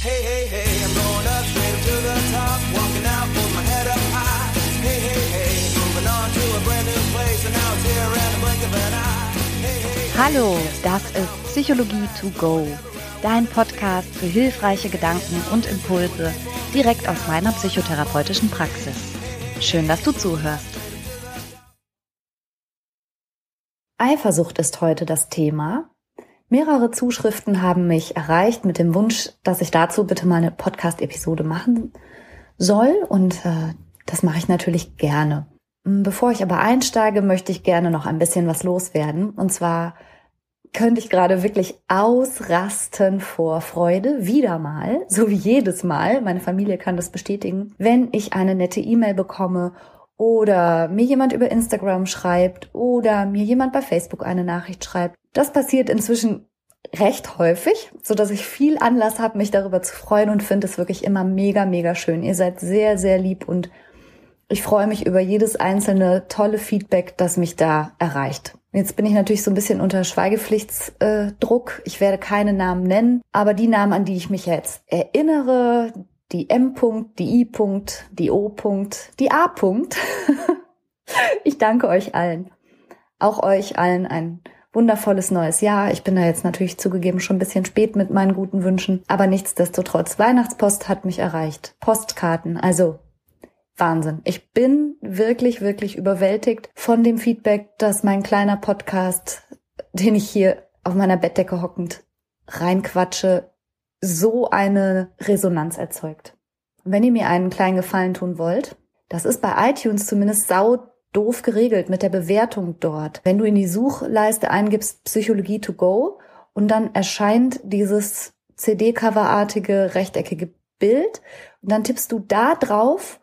Hey, hey, hey, I'm going up straight to the top, walking out with my head up high. Hey, hey, hey, moving on to a brand new place, and now it's here in the blink of an eye. Hey, hey, Hallo, das ist Psychologie to go, dein Podcast für hilfreiche Gedanken und Impulse direkt aus meiner psychotherapeutischen Praxis. Schön, dass du zuhörst. Eifersucht ist heute das Thema. Mehrere Zuschriften haben mich erreicht mit dem Wunsch, dass ich dazu bitte mal eine Podcast-Episode machen soll und äh, das mache ich natürlich gerne. Bevor ich aber einsteige, möchte ich gerne noch ein bisschen was loswerden. Und zwar könnte ich gerade wirklich ausrasten vor Freude, wieder mal, so wie jedes Mal, meine Familie kann das bestätigen, wenn ich eine nette E-Mail bekomme oder mir jemand über Instagram schreibt oder mir jemand bei Facebook eine Nachricht schreibt. Das passiert inzwischen recht häufig, so dass ich viel Anlass habe, mich darüber zu freuen und finde es wirklich immer mega, mega schön. Ihr seid sehr, sehr lieb und ich freue mich über jedes einzelne tolle Feedback, das mich da erreicht. Jetzt bin ich natürlich so ein bisschen unter Schweigepflichtsdruck. ich werde keine Namen nennen, aber die Namen, an die ich mich jetzt erinnere, die M. -Punkt, die I. -Punkt, die O. -Punkt, die A. -Punkt. ich danke euch allen. Auch euch allen ein wundervolles neues Jahr. Ich bin da jetzt natürlich zugegeben schon ein bisschen spät mit meinen guten Wünschen, aber nichtsdestotrotz, Weihnachtspost hat mich erreicht. Postkarten, also Wahnsinn. Ich bin wirklich, wirklich überwältigt von dem Feedback, dass mein kleiner Podcast, den ich hier auf meiner Bettdecke hockend reinquatsche, so eine Resonanz erzeugt. Wenn ihr mir einen kleinen Gefallen tun wollt, das ist bei iTunes zumindest sau doof geregelt mit der Bewertung dort. Wenn du in die Suchleiste eingibst Psychologie to go und dann erscheint dieses CD-Cover-artige rechteckige Bild und dann tippst du da drauf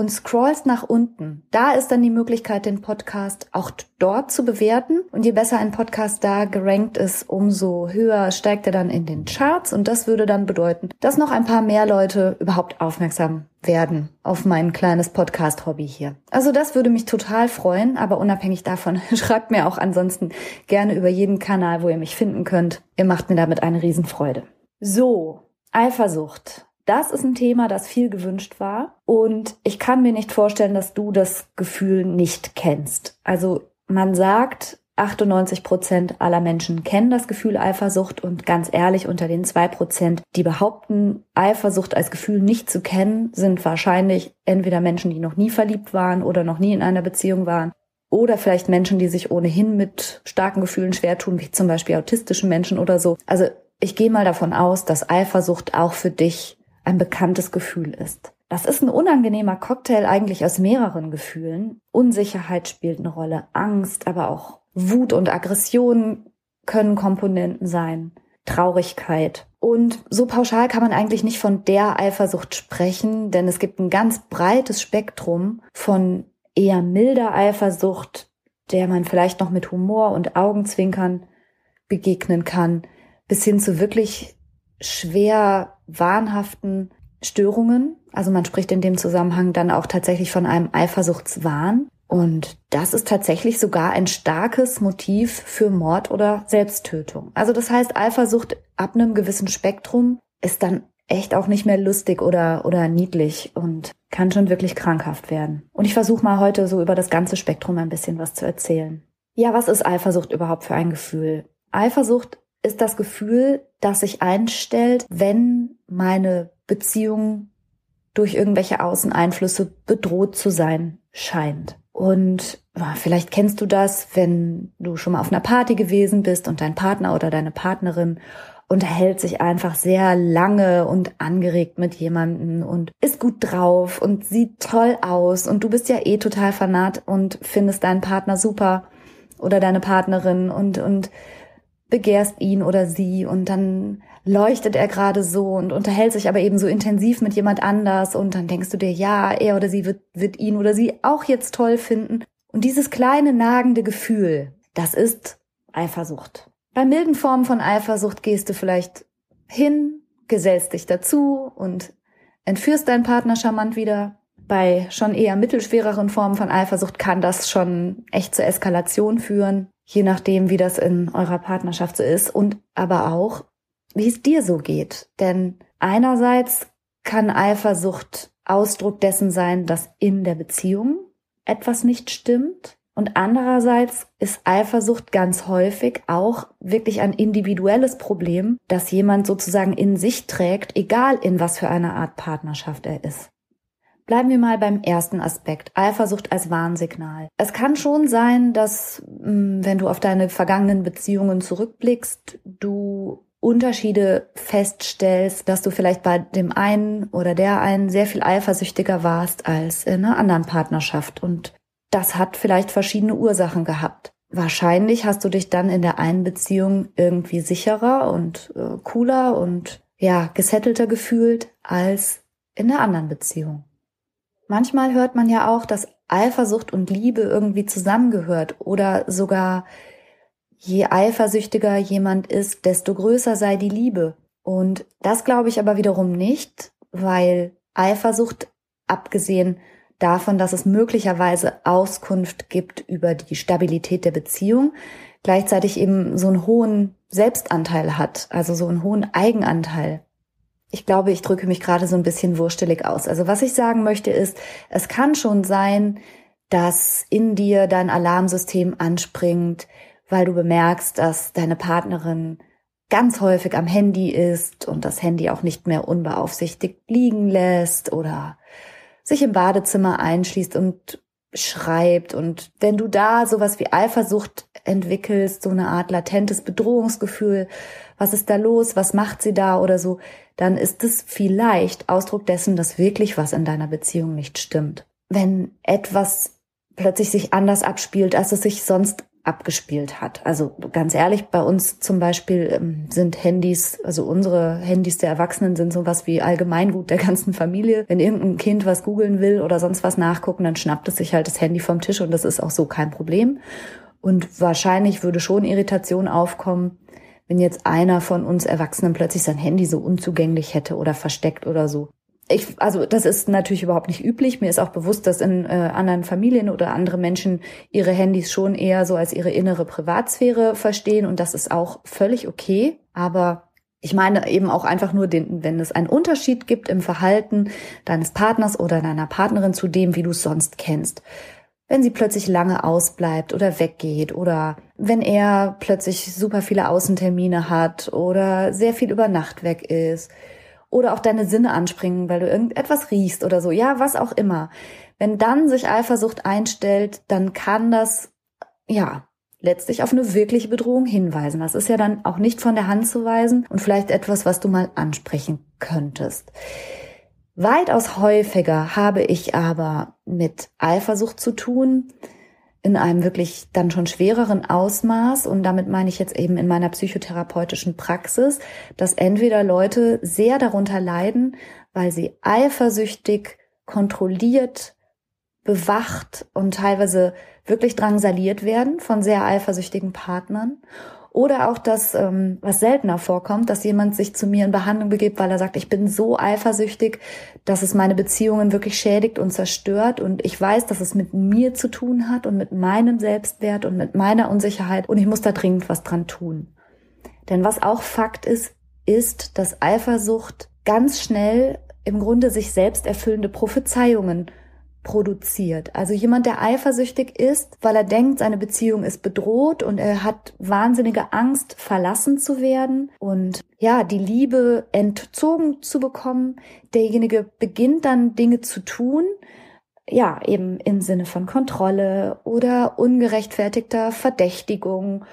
und scrollst nach unten. Da ist dann die Möglichkeit, den Podcast auch dort zu bewerten. Und je besser ein Podcast da gerankt ist, umso höher steigt er dann in den Charts. Und das würde dann bedeuten, dass noch ein paar mehr Leute überhaupt aufmerksam werden auf mein kleines Podcast-Hobby hier. Also das würde mich total freuen, aber unabhängig davon, schreibt mir auch ansonsten gerne über jeden Kanal, wo ihr mich finden könnt. Ihr macht mir damit eine Riesenfreude. So, Eifersucht. Das ist ein Thema, das viel gewünscht war. Und ich kann mir nicht vorstellen, dass du das Gefühl nicht kennst. Also man sagt, 98 Prozent aller Menschen kennen das Gefühl Eifersucht und ganz ehrlich, unter den zwei Prozent, die behaupten, Eifersucht als Gefühl nicht zu kennen, sind wahrscheinlich entweder Menschen, die noch nie verliebt waren oder noch nie in einer Beziehung waren oder vielleicht Menschen, die sich ohnehin mit starken Gefühlen schwer tun, wie zum Beispiel autistische Menschen oder so. Also ich gehe mal davon aus, dass Eifersucht auch für dich ein bekanntes Gefühl ist. Das ist ein unangenehmer Cocktail eigentlich aus mehreren Gefühlen. Unsicherheit spielt eine Rolle, Angst, aber auch Wut und Aggression können Komponenten sein, Traurigkeit. Und so pauschal kann man eigentlich nicht von der Eifersucht sprechen, denn es gibt ein ganz breites Spektrum von eher milder Eifersucht, der man vielleicht noch mit Humor und Augenzwinkern begegnen kann, bis hin zu wirklich schwer wahnhaften Störungen. Also man spricht in dem Zusammenhang dann auch tatsächlich von einem Eifersuchtswahn. Und das ist tatsächlich sogar ein starkes Motiv für Mord oder Selbsttötung. Also das heißt, Eifersucht ab einem gewissen Spektrum ist dann echt auch nicht mehr lustig oder, oder niedlich und kann schon wirklich krankhaft werden. Und ich versuche mal heute so über das ganze Spektrum ein bisschen was zu erzählen. Ja, was ist Eifersucht überhaupt für ein Gefühl? Eifersucht ist das Gefühl, das sich einstellt, wenn meine Beziehung durch irgendwelche Außeneinflüsse bedroht zu sein scheint. Und vielleicht kennst du das, wenn du schon mal auf einer Party gewesen bist und dein Partner oder deine Partnerin unterhält sich einfach sehr lange und angeregt mit jemanden und ist gut drauf und sieht toll aus und du bist ja eh total fanat und findest deinen Partner super oder deine Partnerin und und begehrst ihn oder sie und dann leuchtet er gerade so und unterhält sich aber eben so intensiv mit jemand anders und dann denkst du dir, ja, er oder sie wird, wird ihn oder sie auch jetzt toll finden. Und dieses kleine nagende Gefühl, das ist Eifersucht. Bei milden Formen von Eifersucht gehst du vielleicht hin, gesellst dich dazu und entführst deinen Partner charmant wieder. Bei schon eher mittelschwereren Formen von Eifersucht kann das schon echt zur Eskalation führen je nachdem, wie das in eurer Partnerschaft so ist und aber auch, wie es dir so geht. Denn Einerseits kann Eifersucht Ausdruck dessen sein, dass in der Beziehung etwas nicht stimmt. Und andererseits ist Eifersucht ganz häufig auch wirklich ein individuelles Problem, das jemand sozusagen in sich trägt, egal in was für einer Art Partnerschaft er ist. Bleiben wir mal beim ersten Aspekt, Eifersucht als Warnsignal. Es kann schon sein, dass, hm, wenn du auf deine vergangenen Beziehungen zurückblickst, du Unterschiede feststellst, dass du vielleicht bei dem einen oder der einen sehr viel eifersüchtiger warst als in einer anderen Partnerschaft. Und das hat vielleicht verschiedene Ursachen gehabt. Wahrscheinlich hast du dich dann in der einen Beziehung irgendwie sicherer und äh, cooler und ja, gesettelter gefühlt als in der anderen Beziehung. Manchmal hört man ja auch, dass Eifersucht und Liebe irgendwie zusammengehört oder sogar je eifersüchtiger jemand ist, desto größer sei die Liebe. Und das glaube ich aber wiederum nicht, weil Eifersucht, abgesehen davon, dass es möglicherweise Auskunft gibt über die Stabilität der Beziehung, gleichzeitig eben so einen hohen Selbstanteil hat, also so einen hohen Eigenanteil. Ich glaube, ich drücke mich gerade so ein bisschen wurstelig aus. Also was ich sagen möchte ist, es kann schon sein, dass in dir dein Alarmsystem anspringt, weil du bemerkst, dass deine Partnerin ganz häufig am Handy ist und das Handy auch nicht mehr unbeaufsichtigt liegen lässt oder sich im Badezimmer einschließt und schreibt. Und wenn du da sowas wie Eifersucht entwickelst, so eine Art latentes Bedrohungsgefühl, was ist da los, was macht sie da oder so, dann ist es vielleicht Ausdruck dessen, dass wirklich was in deiner Beziehung nicht stimmt. Wenn etwas plötzlich sich anders abspielt, als es sich sonst abgespielt hat. Also ganz ehrlich, bei uns zum Beispiel ähm, sind Handys, also unsere Handys der Erwachsenen sind sowas wie Allgemeingut der ganzen Familie. Wenn irgendein Kind was googeln will oder sonst was nachgucken, dann schnappt es sich halt das Handy vom Tisch und das ist auch so kein Problem. Und wahrscheinlich würde schon Irritation aufkommen, wenn jetzt einer von uns Erwachsenen plötzlich sein Handy so unzugänglich hätte oder versteckt oder so. Ich, also das ist natürlich überhaupt nicht üblich. Mir ist auch bewusst, dass in äh, anderen Familien oder andere Menschen ihre Handys schon eher so als ihre innere Privatsphäre verstehen und das ist auch völlig okay. Aber ich meine eben auch einfach nur, den, wenn es einen Unterschied gibt im Verhalten deines Partners oder deiner Partnerin zu dem, wie du es sonst kennst wenn sie plötzlich lange ausbleibt oder weggeht oder wenn er plötzlich super viele Außentermine hat oder sehr viel über Nacht weg ist oder auch deine Sinne anspringen, weil du irgendetwas riechst oder so, ja, was auch immer. Wenn dann sich Eifersucht einstellt, dann kann das, ja, letztlich auf eine wirkliche Bedrohung hinweisen. Das ist ja dann auch nicht von der Hand zu weisen und vielleicht etwas, was du mal ansprechen könntest. Weitaus häufiger habe ich aber mit Eifersucht zu tun, in einem wirklich dann schon schwereren Ausmaß. Und damit meine ich jetzt eben in meiner psychotherapeutischen Praxis, dass entweder Leute sehr darunter leiden, weil sie eifersüchtig, kontrolliert, bewacht und teilweise wirklich drangsaliert werden von sehr eifersüchtigen Partnern oder auch das, ähm, was seltener vorkommt, dass jemand sich zu mir in Behandlung begibt, weil er sagt, ich bin so eifersüchtig, dass es meine Beziehungen wirklich schädigt und zerstört. Und ich weiß, dass es mit mir zu tun hat und mit meinem Selbstwert und mit meiner Unsicherheit. Und ich muss da dringend was dran tun. Denn was auch Fakt ist, ist, dass Eifersucht ganz schnell im Grunde sich selbst erfüllende Prophezeiungen produziert. Also jemand, der eifersüchtig ist, weil er denkt, seine Beziehung ist bedroht und er hat wahnsinnige Angst, verlassen zu werden und ja, die Liebe entzogen zu bekommen. Derjenige beginnt dann Dinge zu tun, ja, eben im Sinne von Kontrolle oder ungerechtfertigter Verdächtigung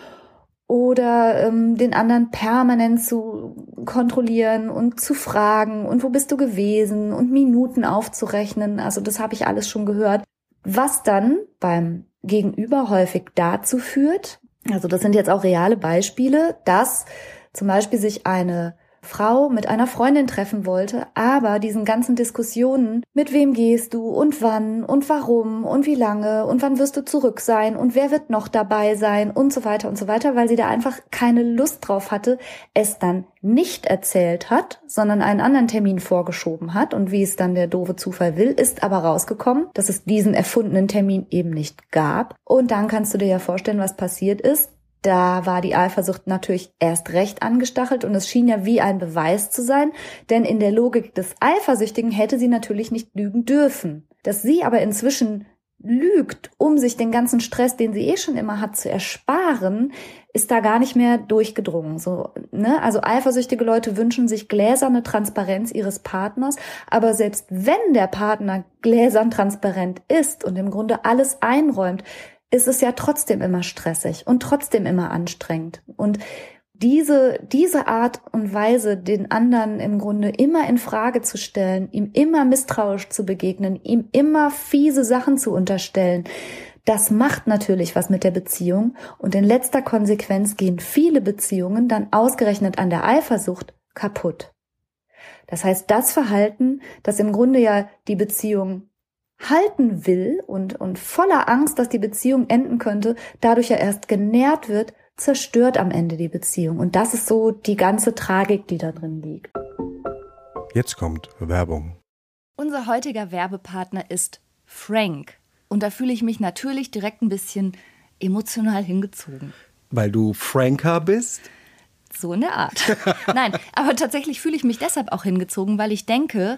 oder ähm, den anderen permanent zu kontrollieren und zu fragen und wo bist du gewesen und Minuten aufzurechnen. Also das habe ich alles schon gehört. Was dann beim Gegenüber häufig dazu führt, also das sind jetzt auch reale Beispiele, dass zum Beispiel sich eine Frau mit einer Freundin treffen wollte, aber diesen ganzen Diskussionen, mit wem gehst du und wann und warum und wie lange und wann wirst du zurück sein und wer wird noch dabei sein und so weiter und so weiter, weil sie da einfach keine Lust drauf hatte, es dann nicht erzählt hat, sondern einen anderen Termin vorgeschoben hat. Und wie es dann der doofe Zufall will, ist aber rausgekommen, dass es diesen erfundenen Termin eben nicht gab. Und dann kannst du dir ja vorstellen, was passiert ist da war die Eifersucht natürlich erst recht angestachelt und es schien ja wie ein Beweis zu sein, denn in der Logik des Eifersüchtigen hätte sie natürlich nicht lügen dürfen. Dass sie aber inzwischen lügt, um sich den ganzen Stress, den sie eh schon immer hat, zu ersparen, ist da gar nicht mehr durchgedrungen. So, ne? Also eifersüchtige Leute wünschen sich gläserne Transparenz ihres Partners, aber selbst wenn der Partner gläsern transparent ist und im Grunde alles einräumt, ist es ja trotzdem immer stressig und trotzdem immer anstrengend. Und diese, diese Art und Weise, den anderen im Grunde immer in Frage zu stellen, ihm immer misstrauisch zu begegnen, ihm immer fiese Sachen zu unterstellen, das macht natürlich was mit der Beziehung und in letzter Konsequenz gehen viele Beziehungen dann ausgerechnet an der Eifersucht kaputt. Das heißt, das Verhalten, das im Grunde ja die Beziehung halten will und, und voller Angst, dass die Beziehung enden könnte, dadurch ja erst genährt wird, zerstört am Ende die Beziehung. Und das ist so die ganze Tragik, die da drin liegt. Jetzt kommt Werbung. Unser heutiger Werbepartner ist Frank. Und da fühle ich mich natürlich direkt ein bisschen emotional hingezogen. Weil du Franker bist? So in der Art. Nein, aber tatsächlich fühle ich mich deshalb auch hingezogen, weil ich denke,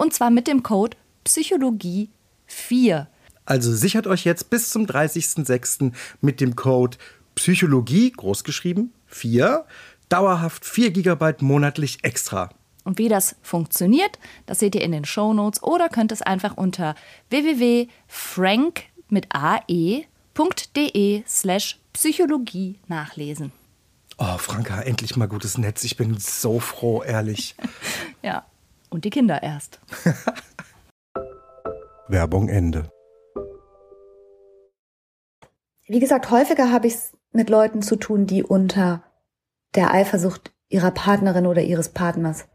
Und zwar mit dem Code Psychologie 4. Also sichert euch jetzt bis zum 30.06. mit dem Code Psychologie, großgeschrieben, 4, dauerhaft 4 GB monatlich extra. Und wie das funktioniert, das seht ihr in den Show Notes oder könnt es einfach unter www.frank mit ae.de slash Psychologie nachlesen. Oh, Franka, endlich mal gutes Netz. Ich bin so froh, ehrlich. ja, und die Kinder erst. Werbung Ende. Wie gesagt, häufiger habe ich es mit Leuten zu tun, die unter der Eifersucht ihrer Partnerin oder ihres Partners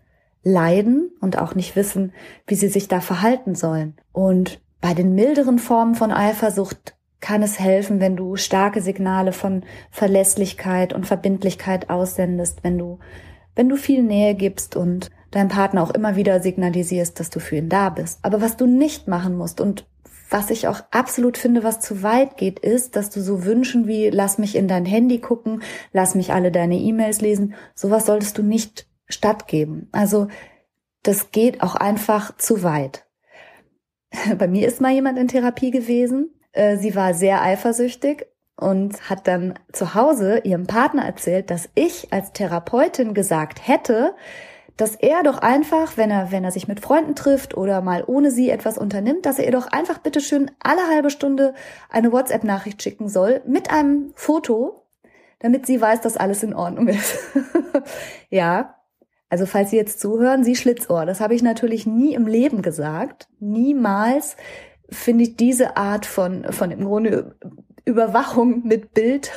leiden und auch nicht wissen, wie sie sich da verhalten sollen. Und bei den milderen Formen von Eifersucht kann es helfen, wenn du starke Signale von Verlässlichkeit und Verbindlichkeit aussendest, wenn du, wenn du viel Nähe gibst und deinem Partner auch immer wieder signalisierst, dass du für ihn da bist. Aber was du nicht machen musst und was ich auch absolut finde, was zu weit geht, ist, dass du so wünschen wie, lass mich in dein Handy gucken, lass mich alle deine E-Mails lesen. Sowas solltest du nicht stattgeben. Also, das geht auch einfach zu weit. Bei mir ist mal jemand in Therapie gewesen, äh, sie war sehr eifersüchtig und hat dann zu Hause ihrem Partner erzählt, dass ich als Therapeutin gesagt hätte, dass er doch einfach, wenn er, wenn er sich mit Freunden trifft oder mal ohne sie etwas unternimmt, dass er ihr doch einfach bitteschön alle halbe Stunde eine WhatsApp-Nachricht schicken soll mit einem Foto, damit sie weiß, dass alles in Ordnung ist. ja. Also falls Sie jetzt zuhören, Sie Schlitzohr, das habe ich natürlich nie im Leben gesagt. Niemals finde ich diese Art von, von im Grunde Überwachung mit Bild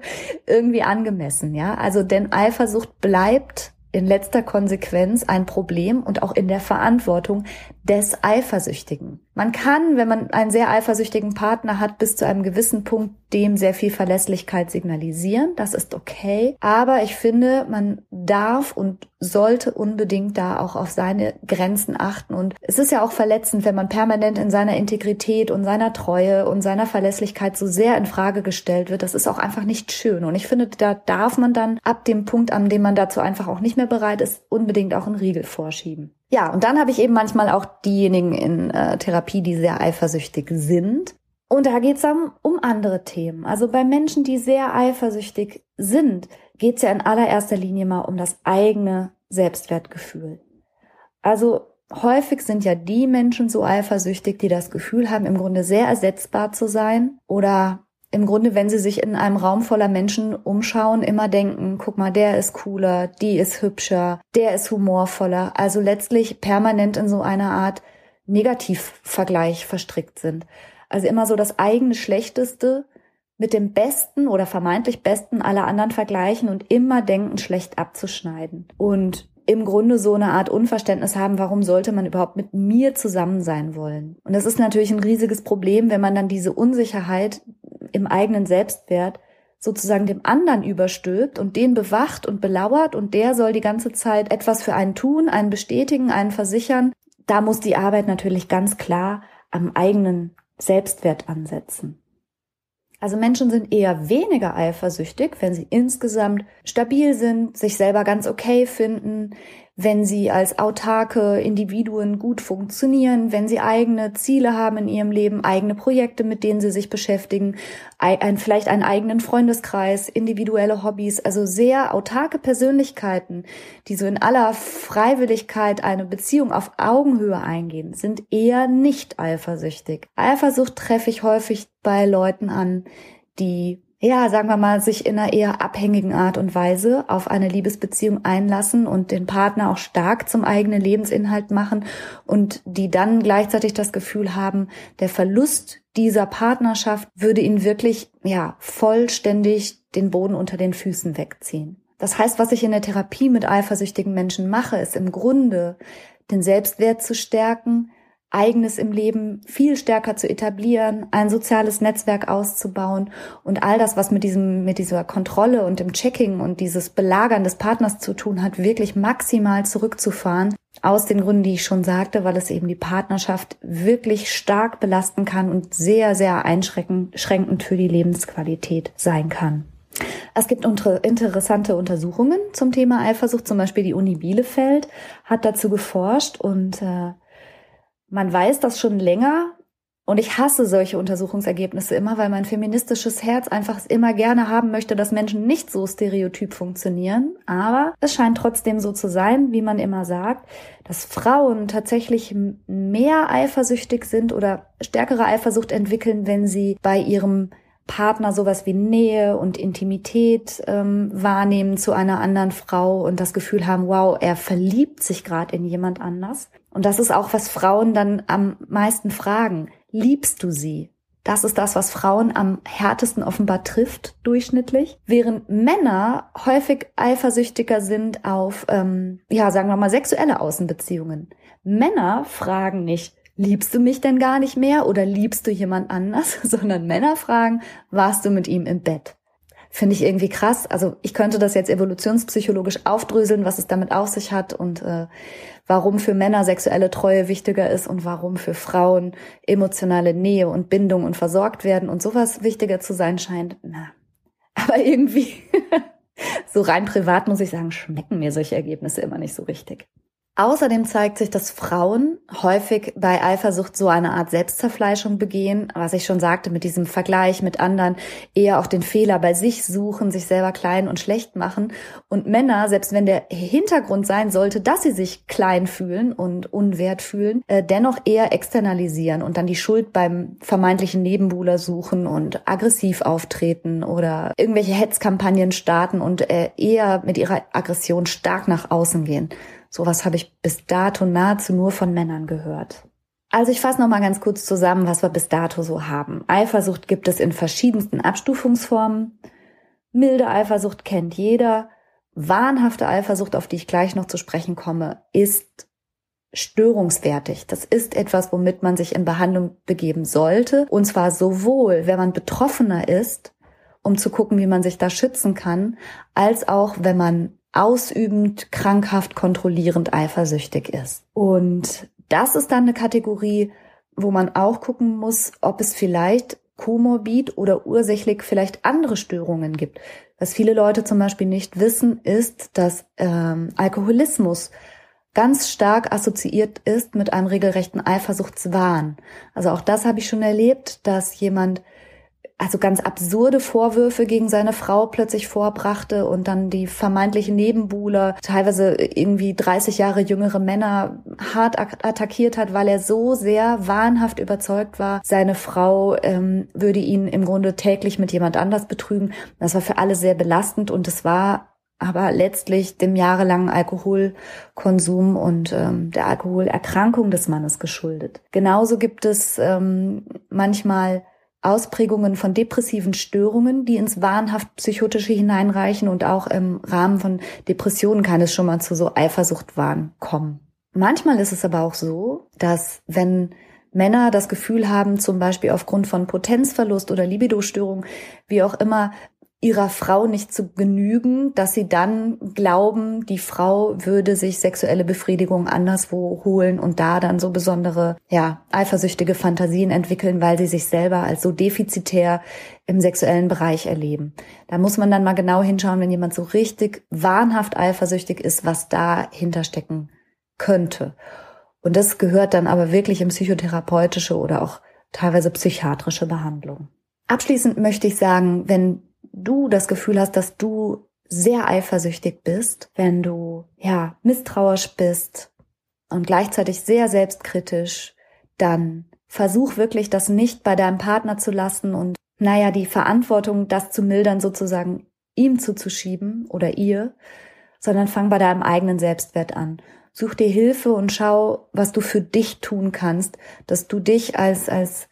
irgendwie angemessen, ja? Also denn Eifersucht bleibt in letzter Konsequenz ein Problem und auch in der Verantwortung des Eifersüchtigen. Man kann, wenn man einen sehr eifersüchtigen Partner hat, bis zu einem gewissen Punkt dem sehr viel Verlässlichkeit signalisieren. Das ist okay. Aber ich finde, man darf und sollte unbedingt da auch auf seine Grenzen achten. Und es ist ja auch verletzend, wenn man permanent in seiner Integrität und seiner Treue und seiner Verlässlichkeit so sehr in Frage gestellt wird. Das ist auch einfach nicht schön. Und ich finde, da darf man dann ab dem Punkt, an dem man dazu einfach auch nicht mehr bereit ist, unbedingt auch einen Riegel vorschieben. Ja, und dann habe ich eben manchmal auch diejenigen in äh, Therapie, die sehr eifersüchtig sind. Und da geht es dann um andere Themen. Also bei Menschen, die sehr eifersüchtig sind, geht es ja in allererster Linie mal um das eigene Selbstwertgefühl. Also häufig sind ja die Menschen so eifersüchtig, die das Gefühl haben, im Grunde sehr ersetzbar zu sein oder im Grunde, wenn sie sich in einem Raum voller Menschen umschauen, immer denken, guck mal, der ist cooler, die ist hübscher, der ist humorvoller. Also letztlich permanent in so einer Art Negativvergleich verstrickt sind. Also immer so das eigene Schlechteste mit dem Besten oder vermeintlich Besten aller anderen vergleichen und immer denken, schlecht abzuschneiden. Und im Grunde so eine Art Unverständnis haben, warum sollte man überhaupt mit mir zusammen sein wollen. Und das ist natürlich ein riesiges Problem, wenn man dann diese Unsicherheit im eigenen Selbstwert sozusagen dem anderen überstülpt und den bewacht und belauert und der soll die ganze Zeit etwas für einen tun, einen bestätigen, einen versichern. Da muss die Arbeit natürlich ganz klar am eigenen Selbstwert ansetzen. Also Menschen sind eher weniger eifersüchtig, wenn sie insgesamt stabil sind, sich selber ganz okay finden, wenn sie als autarke Individuen gut funktionieren, wenn sie eigene Ziele haben in ihrem Leben, eigene Projekte, mit denen sie sich beschäftigen, ein, vielleicht einen eigenen Freundeskreis, individuelle Hobbys, also sehr autarke Persönlichkeiten, die so in aller Freiwilligkeit eine Beziehung auf Augenhöhe eingehen, sind eher nicht eifersüchtig. Eifersucht treffe ich häufig bei Leuten an, die ja, sagen wir mal, sich in einer eher abhängigen Art und Weise auf eine Liebesbeziehung einlassen und den Partner auch stark zum eigenen Lebensinhalt machen und die dann gleichzeitig das Gefühl haben, der Verlust dieser Partnerschaft würde ihnen wirklich, ja, vollständig den Boden unter den Füßen wegziehen. Das heißt, was ich in der Therapie mit eifersüchtigen Menschen mache, ist im Grunde den Selbstwert zu stärken, eigenes im Leben viel stärker zu etablieren, ein soziales Netzwerk auszubauen und all das, was mit diesem, mit dieser Kontrolle und dem Checking und dieses Belagern des Partners zu tun hat, wirklich maximal zurückzufahren. Aus den Gründen, die ich schon sagte, weil es eben die Partnerschaft wirklich stark belasten kann und sehr, sehr einschränkend für die Lebensqualität sein kann. Es gibt interessante Untersuchungen zum Thema Eifersucht. Zum Beispiel die Uni Bielefeld hat dazu geforscht und äh, man weiß das schon länger und ich hasse solche Untersuchungsergebnisse immer, weil mein feministisches Herz einfach immer gerne haben möchte, dass Menschen nicht so stereotyp funktionieren. Aber es scheint trotzdem so zu sein, wie man immer sagt, dass Frauen tatsächlich mehr eifersüchtig sind oder stärkere Eifersucht entwickeln, wenn sie bei ihrem Partner sowas wie Nähe und Intimität ähm, wahrnehmen zu einer anderen Frau und das Gefühl haben, wow, er verliebt sich gerade in jemand anders. Und das ist auch, was Frauen dann am meisten fragen. Liebst du sie? Das ist das, was Frauen am härtesten offenbar trifft, durchschnittlich. Während Männer häufig eifersüchtiger sind auf, ähm, ja, sagen wir mal, sexuelle Außenbeziehungen. Männer fragen nicht, liebst du mich denn gar nicht mehr oder liebst du jemand anders, sondern Männer fragen, warst du mit ihm im Bett? Finde ich irgendwie krass. Also ich könnte das jetzt evolutionspsychologisch aufdröseln, was es damit auf sich hat und äh, warum für Männer sexuelle Treue wichtiger ist und warum für Frauen emotionale Nähe und Bindung und versorgt werden und sowas wichtiger zu sein scheint. Na, aber irgendwie so rein privat muss ich sagen, schmecken mir solche Ergebnisse immer nicht so richtig. Außerdem zeigt sich, dass Frauen häufig bei Eifersucht so eine Art Selbstzerfleischung begehen, was ich schon sagte, mit diesem Vergleich mit anderen eher auch den Fehler bei sich suchen, sich selber klein und schlecht machen. Und Männer, selbst wenn der Hintergrund sein sollte, dass sie sich klein fühlen und unwert fühlen, äh, dennoch eher externalisieren und dann die Schuld beim vermeintlichen Nebenbuhler suchen und aggressiv auftreten oder irgendwelche Hetzkampagnen starten und äh, eher mit ihrer Aggression stark nach außen gehen. Sowas habe ich bis dato nahezu nur von Männern gehört. Also ich fasse noch mal ganz kurz zusammen, was wir bis dato so haben. Eifersucht gibt es in verschiedensten Abstufungsformen. Milde Eifersucht kennt jeder. Wahnhafte Eifersucht, auf die ich gleich noch zu sprechen komme, ist störungswertig. Das ist etwas, womit man sich in Behandlung begeben sollte. Und zwar sowohl, wenn man Betroffener ist, um zu gucken, wie man sich da schützen kann, als auch, wenn man ausübend, krankhaft, kontrollierend eifersüchtig ist. Und das ist dann eine Kategorie, wo man auch gucken muss, ob es vielleicht komorbid oder ursächlich vielleicht andere Störungen gibt. Was viele Leute zum Beispiel nicht wissen, ist, dass ähm, Alkoholismus ganz stark assoziiert ist mit einem regelrechten Eifersuchtswahn. Also auch das habe ich schon erlebt, dass jemand also ganz absurde Vorwürfe gegen seine Frau plötzlich vorbrachte und dann die vermeintlichen Nebenbuhler, teilweise irgendwie 30 Jahre jüngere Männer hart attackiert hat, weil er so sehr wahnhaft überzeugt war, seine Frau ähm, würde ihn im Grunde täglich mit jemand anders betrügen. Das war für alle sehr belastend und es war aber letztlich dem jahrelangen Alkoholkonsum und ähm, der Alkoholerkrankung des Mannes geschuldet. Genauso gibt es ähm, manchmal Ausprägungen von depressiven Störungen, die ins wahnhaft psychotische hineinreichen und auch im Rahmen von Depressionen kann es schon mal zu so Eifersuchtwahn kommen. Manchmal ist es aber auch so, dass wenn Männer das Gefühl haben, zum Beispiel aufgrund von Potenzverlust oder Libidostörung, wie auch immer, ihrer Frau nicht zu genügen, dass sie dann glauben, die Frau würde sich sexuelle Befriedigung anderswo holen und da dann so besondere, ja, eifersüchtige Fantasien entwickeln, weil sie sich selber als so defizitär im sexuellen Bereich erleben. Da muss man dann mal genau hinschauen, wenn jemand so richtig wahnhaft eifersüchtig ist, was da hinterstecken könnte. Und das gehört dann aber wirklich in psychotherapeutische oder auch teilweise psychiatrische Behandlung. Abschließend möchte ich sagen, wenn du das Gefühl hast, dass du sehr eifersüchtig bist, wenn du ja misstrauisch bist und gleichzeitig sehr selbstkritisch, dann versuch wirklich das nicht bei deinem Partner zu lassen und naja, die Verantwortung, das zu mildern, sozusagen ihm zuzuschieben oder ihr, sondern fang bei deinem eigenen Selbstwert an. Such dir Hilfe und schau, was du für dich tun kannst, dass du dich als, als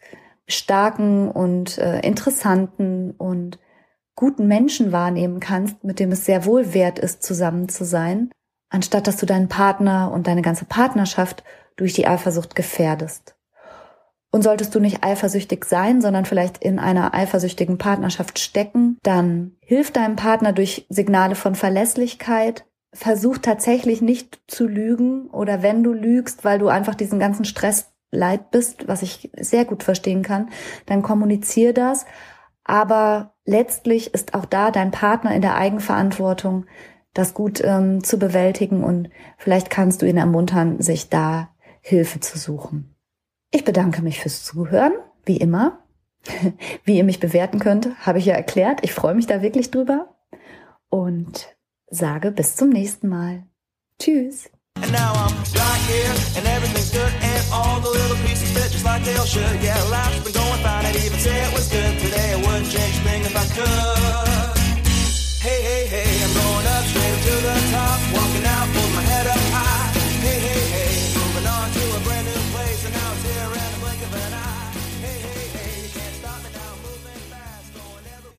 starken und äh, interessanten und guten Menschen wahrnehmen kannst, mit dem es sehr wohl wert ist, zusammen zu sein, anstatt dass du deinen Partner und deine ganze Partnerschaft durch die Eifersucht gefährdest. Und solltest du nicht eifersüchtig sein, sondern vielleicht in einer eifersüchtigen Partnerschaft stecken, dann hilf deinem Partner durch Signale von Verlässlichkeit. Versuch tatsächlich nicht zu lügen oder wenn du lügst, weil du einfach diesen ganzen Stress leid bist, was ich sehr gut verstehen kann, dann kommunizier das. Aber letztlich ist auch da dein Partner in der Eigenverantwortung, das gut ähm, zu bewältigen und vielleicht kannst du ihn ermuntern, sich da Hilfe zu suchen. Ich bedanke mich fürs Zuhören, wie immer. Wie ihr mich bewerten könnt, habe ich ja erklärt. Ich freue mich da wirklich drüber und sage bis zum nächsten Mal. Tschüss. And now I'm right here, and everything's good, and all the little pieces fit just like they all should. Yeah, life's been going fine, I'd even say it was good today. I wouldn't change a thing if I could.